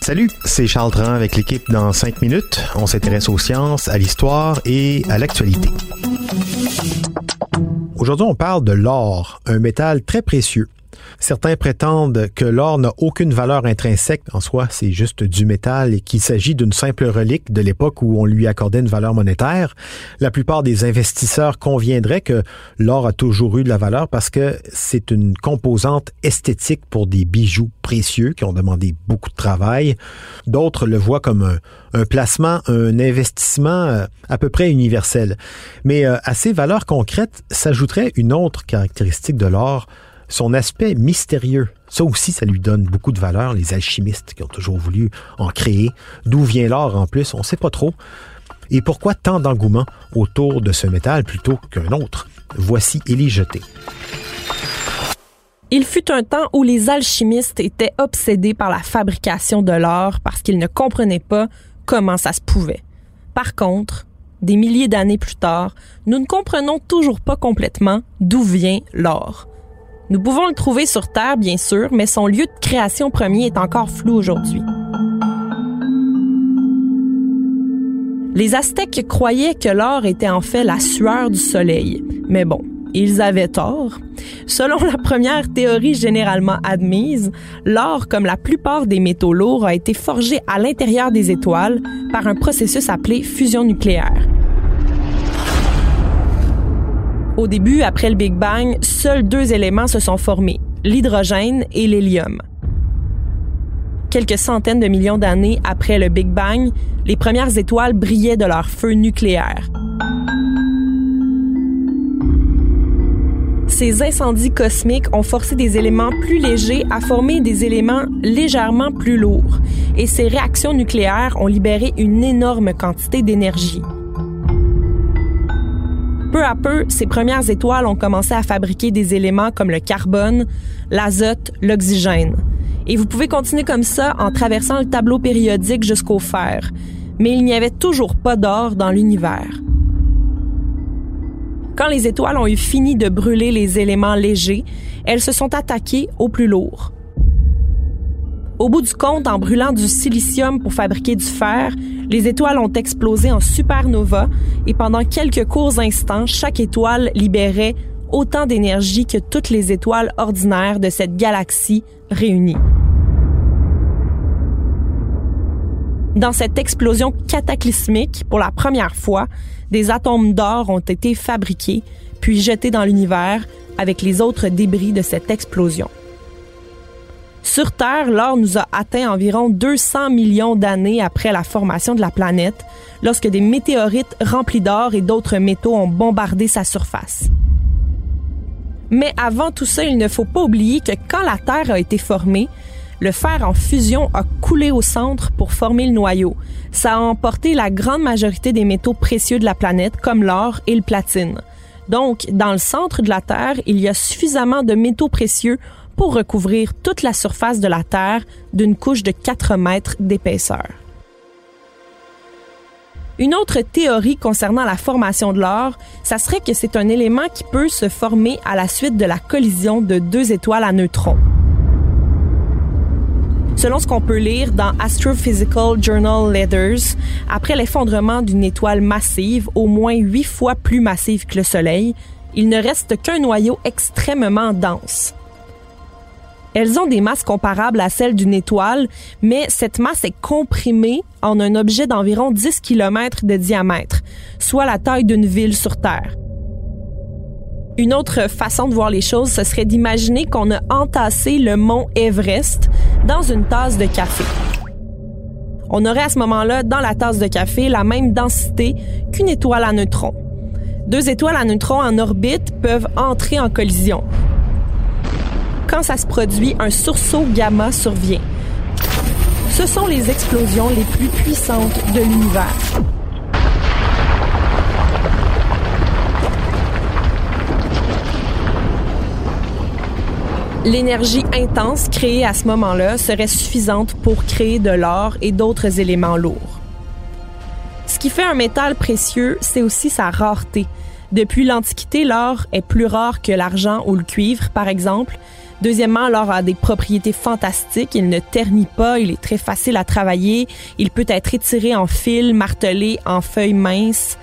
Salut, c'est Charles Tran avec l'équipe dans 5 minutes. On s'intéresse aux sciences, à l'histoire et à l'actualité. Aujourd'hui, on parle de l'or, un métal très précieux. Certains prétendent que l'or n'a aucune valeur intrinsèque en soi, c'est juste du métal et qu'il s'agit d'une simple relique de l'époque où on lui accordait une valeur monétaire. La plupart des investisseurs conviendraient que l'or a toujours eu de la valeur parce que c'est une composante esthétique pour des bijoux précieux qui ont demandé beaucoup de travail. D'autres le voient comme un, un placement, un investissement euh, à peu près universel. Mais euh, à ces valeurs concrètes s'ajouterait une autre caractéristique de l'or, son aspect mystérieux. Ça aussi, ça lui donne beaucoup de valeur, les alchimistes qui ont toujours voulu en créer. D'où vient l'or en plus, on ne sait pas trop. Et pourquoi tant d'engouement autour de ce métal plutôt qu'un autre? Voici Élie Jeté. Il fut un temps où les alchimistes étaient obsédés par la fabrication de l'or parce qu'ils ne comprenaient pas comment ça se pouvait. Par contre, des milliers d'années plus tard, nous ne comprenons toujours pas complètement d'où vient l'or. Nous pouvons le trouver sur Terre, bien sûr, mais son lieu de création premier est encore flou aujourd'hui. Les Aztèques croyaient que l'or était en fait la sueur du soleil. Mais bon, ils avaient tort. Selon la première théorie généralement admise, l'or, comme la plupart des métaux lourds, a été forgé à l'intérieur des étoiles par un processus appelé fusion nucléaire. Au début, après le Big Bang, seuls deux éléments se sont formés, l'hydrogène et l'hélium. Quelques centaines de millions d'années après le Big Bang, les premières étoiles brillaient de leur feu nucléaire. Ces incendies cosmiques ont forcé des éléments plus légers à former des éléments légèrement plus lourds, et ces réactions nucléaires ont libéré une énorme quantité d'énergie. Peu à peu, ces premières étoiles ont commencé à fabriquer des éléments comme le carbone, l'azote, l'oxygène. Et vous pouvez continuer comme ça en traversant le tableau périodique jusqu'au fer. Mais il n'y avait toujours pas d'or dans l'univers. Quand les étoiles ont eu fini de brûler les éléments légers, elles se sont attaquées aux plus lourds. Au bout du compte, en brûlant du silicium pour fabriquer du fer, les étoiles ont explosé en supernova et pendant quelques courts instants, chaque étoile libérait autant d'énergie que toutes les étoiles ordinaires de cette galaxie réunies. Dans cette explosion cataclysmique, pour la première fois, des atomes d'or ont été fabriqués puis jetés dans l'univers avec les autres débris de cette explosion. Sur Terre, l'or nous a atteint environ 200 millions d'années après la formation de la planète, lorsque des météorites remplis d'or et d'autres métaux ont bombardé sa surface. Mais avant tout ça, il ne faut pas oublier que quand la Terre a été formée, le fer en fusion a coulé au centre pour former le noyau. Ça a emporté la grande majorité des métaux précieux de la planète, comme l'or et le platine. Donc, dans le centre de la Terre, il y a suffisamment de métaux précieux pour recouvrir toute la surface de la Terre d'une couche de 4 mètres d'épaisseur. Une autre théorie concernant la formation de l'or, ça serait que c'est un élément qui peut se former à la suite de la collision de deux étoiles à neutrons. Selon ce qu'on peut lire dans Astrophysical Journal Letters, après l'effondrement d'une étoile massive, au moins huit fois plus massive que le Soleil, il ne reste qu'un noyau extrêmement dense. Elles ont des masses comparables à celles d'une étoile, mais cette masse est comprimée en un objet d'environ 10 km de diamètre, soit la taille d'une ville sur Terre. Une autre façon de voir les choses, ce serait d'imaginer qu'on a entassé le mont Everest dans une tasse de café. On aurait à ce moment-là, dans la tasse de café, la même densité qu'une étoile à neutrons. Deux étoiles à neutrons en orbite peuvent entrer en collision, quand ça se produit, un sursaut gamma survient. Ce sont les explosions les plus puissantes de l'univers. L'énergie intense créée à ce moment-là serait suffisante pour créer de l'or et d'autres éléments lourds. Ce qui fait un métal précieux, c'est aussi sa rareté. Depuis l'Antiquité, l'or est plus rare que l'argent ou le cuivre, par exemple. Deuxièmement, l'or a des propriétés fantastiques. Il ne ternit pas, il est très facile à travailler. Il peut être étiré en fils, martelé en feuilles minces.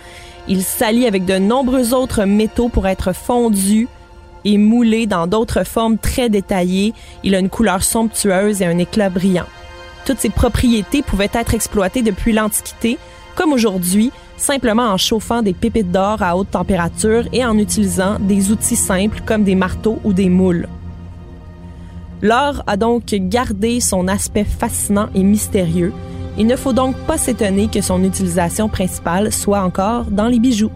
Il s'allie avec de nombreux autres métaux pour être fondu et moulé dans d'autres formes très détaillées. Il a une couleur somptueuse et un éclat brillant. Toutes ces propriétés pouvaient être exploitées depuis l'Antiquité, comme aujourd'hui, simplement en chauffant des pépites d'or à haute température et en utilisant des outils simples comme des marteaux ou des moules. L'or a donc gardé son aspect fascinant et mystérieux. Il ne faut donc pas s'étonner que son utilisation principale soit encore dans les bijoux.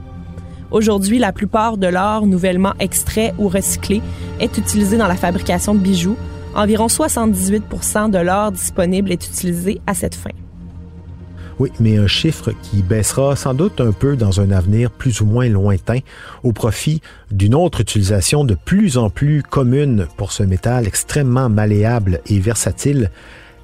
Aujourd'hui, la plupart de l'or nouvellement extrait ou recyclé est utilisé dans la fabrication de bijoux. Environ 78% de l'or disponible est utilisé à cette fin. Oui, mais un chiffre qui baissera sans doute un peu dans un avenir plus ou moins lointain au profit d'une autre utilisation de plus en plus commune pour ce métal extrêmement malléable et versatile,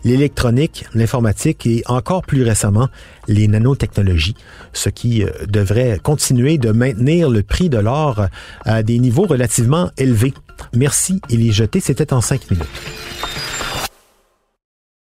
l'électronique, l'informatique et encore plus récemment les nanotechnologies, ce qui euh, devrait continuer de maintenir le prix de l'or à des niveaux relativement élevés. Merci, il est jeté, c'était en cinq minutes.